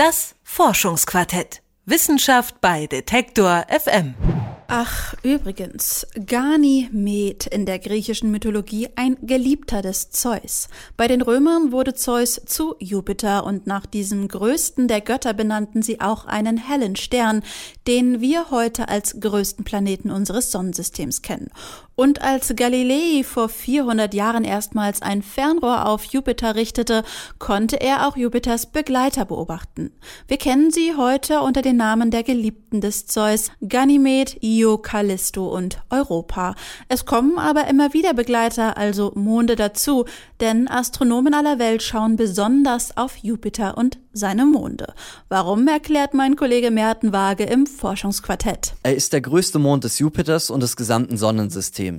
Das Forschungsquartett. Wissenschaft bei Detektor FM. Ach, übrigens, Ganymed in der griechischen Mythologie ein Geliebter des Zeus. Bei den Römern wurde Zeus zu Jupiter und nach diesem größten der Götter benannten sie auch einen hellen Stern, den wir heute als größten Planeten unseres Sonnensystems kennen. Und als Galilei vor 400 Jahren erstmals ein Fernrohr auf Jupiter richtete, konnte er auch Jupiters Begleiter beobachten. Wir kennen sie heute unter den Namen der Geliebten des Zeus, Ganymed, Io, Callisto und Europa. Es kommen aber immer wieder Begleiter, also Monde dazu, denn Astronomen aller Welt schauen besonders auf Jupiter und seine Monde. Warum erklärt mein Kollege Merten Waage im Forschungsquartett? Er ist der größte Mond des Jupiters und des gesamten Sonnensystems.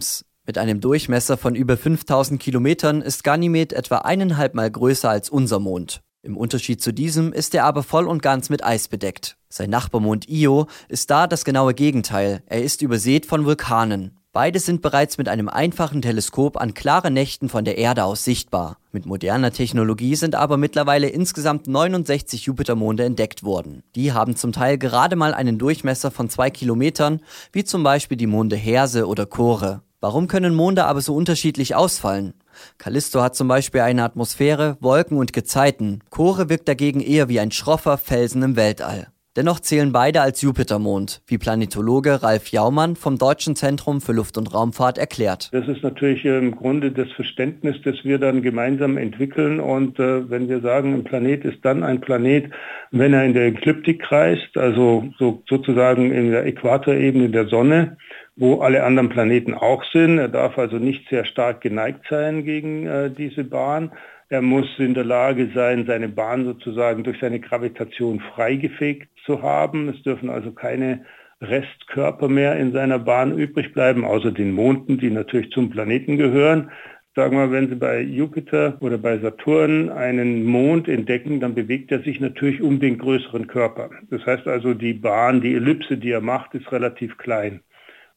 Mit einem Durchmesser von über 5000 Kilometern ist Ganymed etwa eineinhalb Mal größer als unser Mond. Im Unterschied zu diesem ist er aber voll und ganz mit Eis bedeckt. Sein Nachbarmond Io ist da das genaue Gegenteil. Er ist übersät von Vulkanen. Beide sind bereits mit einem einfachen Teleskop an klaren Nächten von der Erde aus sichtbar. Mit moderner Technologie sind aber mittlerweile insgesamt 69 Jupitermonde entdeckt worden. Die haben zum Teil gerade mal einen Durchmesser von zwei Kilometern, wie zum Beispiel die Monde Herse oder Chore. Warum können Monde aber so unterschiedlich ausfallen? Callisto hat zum Beispiel eine Atmosphäre, Wolken und Gezeiten. Chore wirkt dagegen eher wie ein schroffer Felsen im Weltall. Dennoch zählen beide als Jupitermond, wie Planetologe Ralf Jaumann vom Deutschen Zentrum für Luft- und Raumfahrt erklärt. Das ist natürlich im Grunde das Verständnis, das wir dann gemeinsam entwickeln. Und äh, wenn wir sagen, ein Planet ist dann ein Planet, wenn er in der Ekliptik kreist, also so, sozusagen in der Äquatorebene der Sonne, wo alle anderen Planeten auch sind. Er darf also nicht sehr stark geneigt sein gegen äh, diese Bahn. Er muss in der Lage sein, seine Bahn sozusagen durch seine Gravitation freigefegt zu haben. Es dürfen also keine Restkörper mehr in seiner Bahn übrig bleiben, außer den Monden, die natürlich zum Planeten gehören. Sagen wir, wenn Sie bei Jupiter oder bei Saturn einen Mond entdecken, dann bewegt er sich natürlich um den größeren Körper. Das heißt also, die Bahn, die Ellipse, die er macht, ist relativ klein.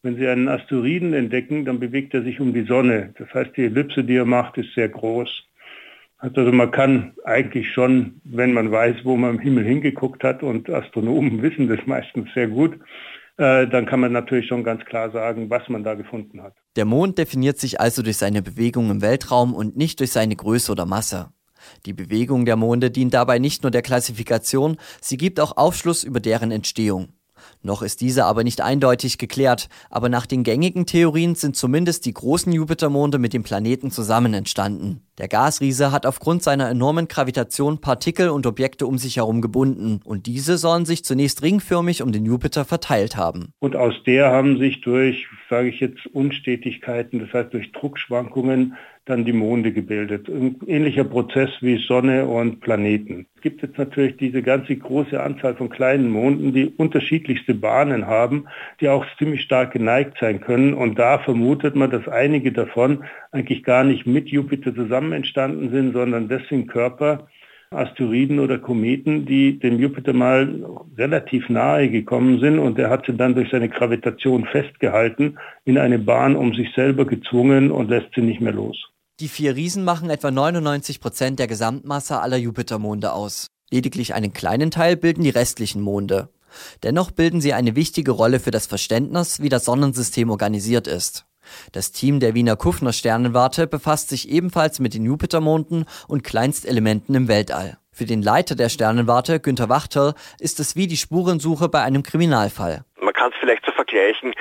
Wenn Sie einen Asteroiden entdecken, dann bewegt er sich um die Sonne. Das heißt, die Ellipse, die er macht, ist sehr groß. Also man kann eigentlich schon, wenn man weiß, wo man im Himmel hingeguckt hat, und Astronomen wissen das meistens sehr gut, äh, dann kann man natürlich schon ganz klar sagen, was man da gefunden hat. Der Mond definiert sich also durch seine Bewegung im Weltraum und nicht durch seine Größe oder Masse. Die Bewegung der Monde dient dabei nicht nur der Klassifikation, sie gibt auch Aufschluss über deren Entstehung. Noch ist diese aber nicht eindeutig geklärt, aber nach den gängigen Theorien sind zumindest die großen Jupitermonde mit dem Planeten zusammen entstanden. Der Gasriese hat aufgrund seiner enormen Gravitation Partikel und Objekte um sich herum gebunden und diese sollen sich zunächst ringförmig um den Jupiter verteilt haben. Und aus der haben sich durch, sage ich jetzt, Unstetigkeiten, das heißt durch Druckschwankungen, dann die Monde gebildet. Ein ähnlicher Prozess wie Sonne und Planeten. Es gibt jetzt natürlich diese ganze große Anzahl von kleinen Monden, die unterschiedlichste Bahnen haben, die auch ziemlich stark geneigt sein können. Und da vermutet man, dass einige davon eigentlich gar nicht mit Jupiter zusammen entstanden sind, sondern sind Körper, Asteroiden oder Kometen, die dem Jupiter mal relativ nahe gekommen sind und er hat sie dann durch seine Gravitation festgehalten, in eine Bahn um sich selber gezwungen und lässt sie nicht mehr los. Die vier Riesen machen etwa 99 Prozent der Gesamtmasse aller Jupitermonde aus. Lediglich einen kleinen Teil bilden die restlichen Monde. Dennoch bilden sie eine wichtige Rolle für das Verständnis, wie das Sonnensystem organisiert ist. Das Team der Wiener Kufner Sternenwarte befasst sich ebenfalls mit den Jupitermonden und Kleinstelementen im Weltall. Für den Leiter der Sternenwarte, Günter Wachtel, ist es wie die Spurensuche bei einem Kriminalfall. Man kann es vielleicht so vergleichen,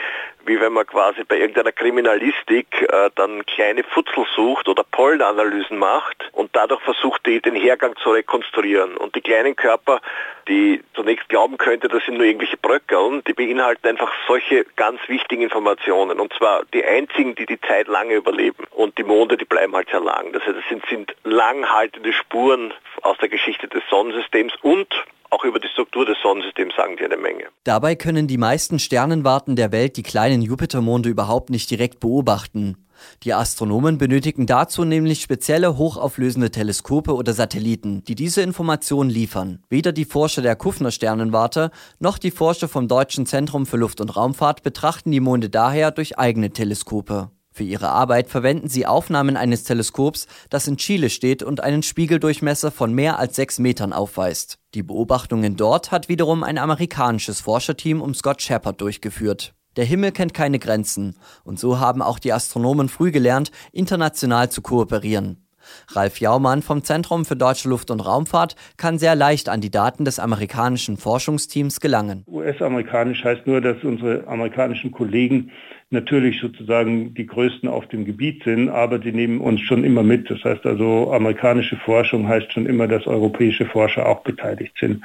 wie wenn man quasi bei irgendeiner Kriminalistik äh, dann kleine Futzel sucht oder Pollenanalysen macht und dadurch versucht, die, den Hergang zu rekonstruieren. Und die kleinen Körper, die zunächst glauben könnte, das sind nur irgendwelche Bröckeln, die beinhalten einfach solche ganz wichtigen Informationen. Und zwar die einzigen, die die Zeit lange überleben. Und die Monde, die bleiben halt sehr lang. Das heißt, es sind, sind langhaltende Spuren aus der Geschichte des Sonnensystems und auch über die Struktur des Sonnensystems sagen die eine Menge. Dabei können die meisten Sternenwarten der Welt die kleinen Jupitermonde überhaupt nicht direkt beobachten. Die Astronomen benötigen dazu nämlich spezielle hochauflösende Teleskope oder Satelliten, die diese Informationen liefern. Weder die Forscher der Kufner Sternenwarte noch die Forscher vom Deutschen Zentrum für Luft- und Raumfahrt betrachten die Monde daher durch eigene Teleskope. Für ihre Arbeit verwenden sie Aufnahmen eines Teleskops, das in Chile steht und einen Spiegeldurchmesser von mehr als sechs Metern aufweist. Die Beobachtungen dort hat wiederum ein amerikanisches Forscherteam um Scott Shepard durchgeführt. Der Himmel kennt keine Grenzen, und so haben auch die Astronomen früh gelernt, international zu kooperieren. Ralf Jaumann vom Zentrum für Deutsche Luft- und Raumfahrt kann sehr leicht an die Daten des amerikanischen Forschungsteams gelangen. US-amerikanisch heißt nur, dass unsere amerikanischen Kollegen natürlich sozusagen die größten auf dem Gebiet sind, aber die nehmen uns schon immer mit. Das heißt also, amerikanische Forschung heißt schon immer, dass europäische Forscher auch beteiligt sind.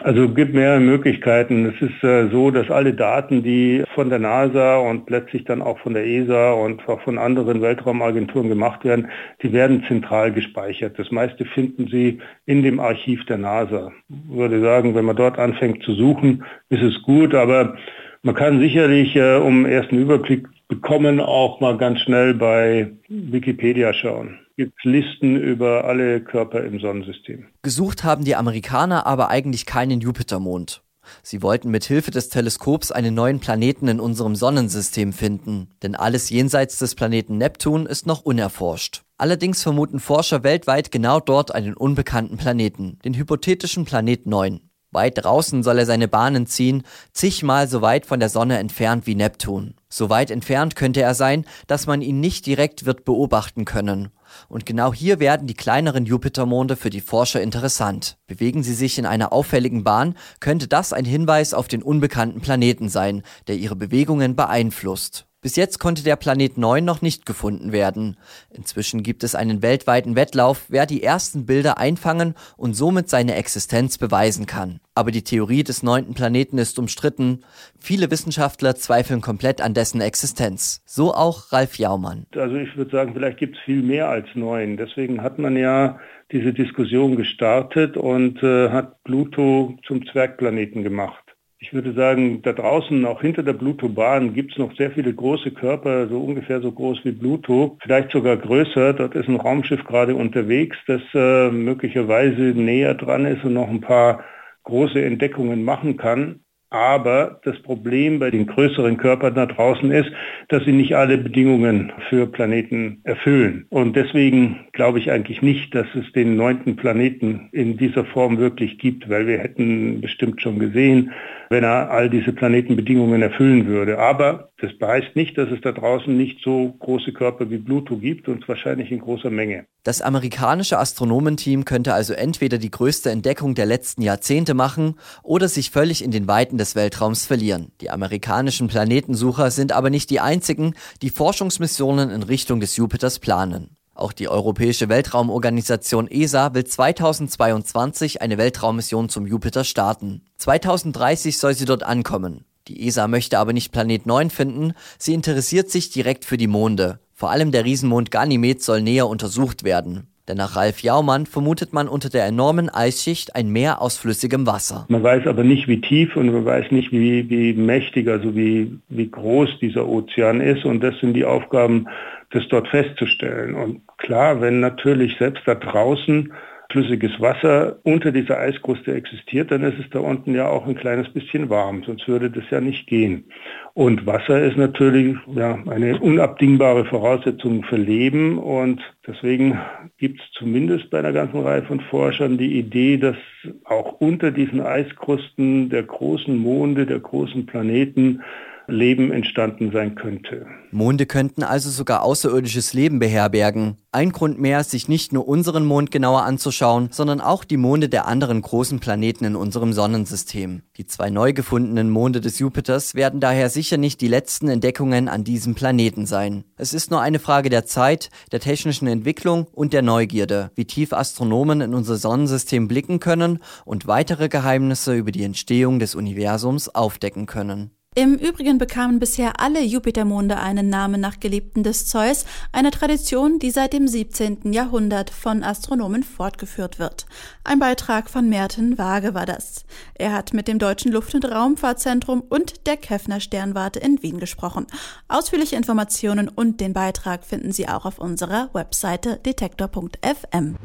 Also gibt mehrere Möglichkeiten. Es ist äh, so, dass alle Daten, die von der NASA und letztlich dann auch von der ESA und auch von anderen Weltraumagenturen gemacht werden, die werden zentral gespeichert. Das meiste finden Sie in dem Archiv der NASA. Ich würde sagen, wenn man dort anfängt zu suchen, ist es gut, aber man kann sicherlich, äh, um ersten Überblick bekommen, auch mal ganz schnell bei Wikipedia schauen. Es gibt Listen über alle Körper im Sonnensystem. Gesucht haben die Amerikaner aber eigentlich keinen Jupitermond. Sie wollten mit Hilfe des Teleskops einen neuen Planeten in unserem Sonnensystem finden, denn alles jenseits des Planeten Neptun ist noch unerforscht. Allerdings vermuten Forscher weltweit genau dort einen unbekannten Planeten, den hypothetischen Planet 9. Weit draußen soll er seine Bahnen ziehen, zigmal so weit von der Sonne entfernt wie Neptun. So weit entfernt könnte er sein, dass man ihn nicht direkt wird beobachten können. Und genau hier werden die kleineren Jupitermonde für die Forscher interessant. Bewegen sie sich in einer auffälligen Bahn, könnte das ein Hinweis auf den unbekannten Planeten sein, der ihre Bewegungen beeinflusst. Bis jetzt konnte der Planet 9 noch nicht gefunden werden. Inzwischen gibt es einen weltweiten Wettlauf, wer die ersten Bilder einfangen und somit seine Existenz beweisen kann. Aber die Theorie des neunten Planeten ist umstritten. Viele Wissenschaftler zweifeln komplett an dessen Existenz. So auch Ralf Jaumann. Also ich würde sagen, vielleicht gibt es viel mehr als neun. Deswegen hat man ja diese Diskussion gestartet und äh, hat Pluto zum Zwergplaneten gemacht. Ich würde sagen, da draußen, auch hinter der Pluto-Bahn, gibt es noch sehr viele große Körper, so ungefähr so groß wie Pluto, vielleicht sogar größer. Dort ist ein Raumschiff gerade unterwegs, das äh, möglicherweise näher dran ist und noch ein paar große Entdeckungen machen kann. Aber das Problem bei den größeren Körpern da draußen ist, dass sie nicht alle Bedingungen für Planeten erfüllen. Und deswegen glaube ich eigentlich nicht, dass es den neunten Planeten in dieser Form wirklich gibt, weil wir hätten bestimmt schon gesehen, wenn er all diese Planetenbedingungen erfüllen würde. Aber das heißt nicht, dass es da draußen nicht so große Körper wie Pluto gibt und wahrscheinlich in großer Menge. Das amerikanische Astronomenteam könnte also entweder die größte Entdeckung der letzten Jahrzehnte machen oder sich völlig in den Weiten des Weltraums verlieren. Die amerikanischen Planetensucher sind aber nicht die einzigen, die Forschungsmissionen in Richtung des Jupiters planen. Auch die Europäische Weltraumorganisation ESA will 2022 eine Weltraummission zum Jupiter starten. 2030 soll sie dort ankommen. Die ESA möchte aber nicht Planet 9 finden, sie interessiert sich direkt für die Monde. Vor allem der Riesenmond Ganymed soll näher untersucht werden. Denn nach Ralf Jaumann vermutet man unter der enormen Eisschicht ein Meer aus flüssigem Wasser. Man weiß aber nicht, wie tief und man weiß nicht, wie, wie mächtig, also wie, wie groß dieser Ozean ist. Und das sind die Aufgaben, das dort festzustellen. Und klar, wenn natürlich selbst da draußen flüssiges Wasser unter dieser Eiskruste existiert, dann ist es da unten ja auch ein kleines bisschen warm, sonst würde das ja nicht gehen. Und Wasser ist natürlich ja, eine unabdingbare Voraussetzung für Leben und deswegen gibt es zumindest bei einer ganzen Reihe von Forschern die Idee, dass auch unter diesen Eiskrusten der großen Monde, der großen Planeten Leben entstanden sein könnte. Monde könnten also sogar außerirdisches Leben beherbergen. Ein Grund mehr, sich nicht nur unseren Mond genauer anzuschauen, sondern auch die Monde der anderen großen Planeten in unserem Sonnensystem. Die zwei neu gefundenen Monde des Jupiters werden daher sicher nicht die letzten Entdeckungen an diesem Planeten sein. Es ist nur eine Frage der Zeit, der technischen Entwicklung und der Neugierde, wie tief Astronomen in unser Sonnensystem blicken können und weitere Geheimnisse über die Entstehung des Universums aufdecken können. Im Übrigen bekamen bisher alle Jupitermonde einen Namen nach Geliebten des Zeus, eine Tradition, die seit dem 17. Jahrhundert von Astronomen fortgeführt wird. Ein Beitrag von Merten Waage war das. Er hat mit dem Deutschen Luft- und Raumfahrtzentrum und der Keffner Sternwarte in Wien gesprochen. Ausführliche Informationen und den Beitrag finden Sie auch auf unserer Webseite detektor.fm.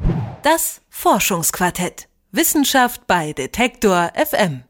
Das Forschungsquartett. Wissenschaft bei Detektor FM.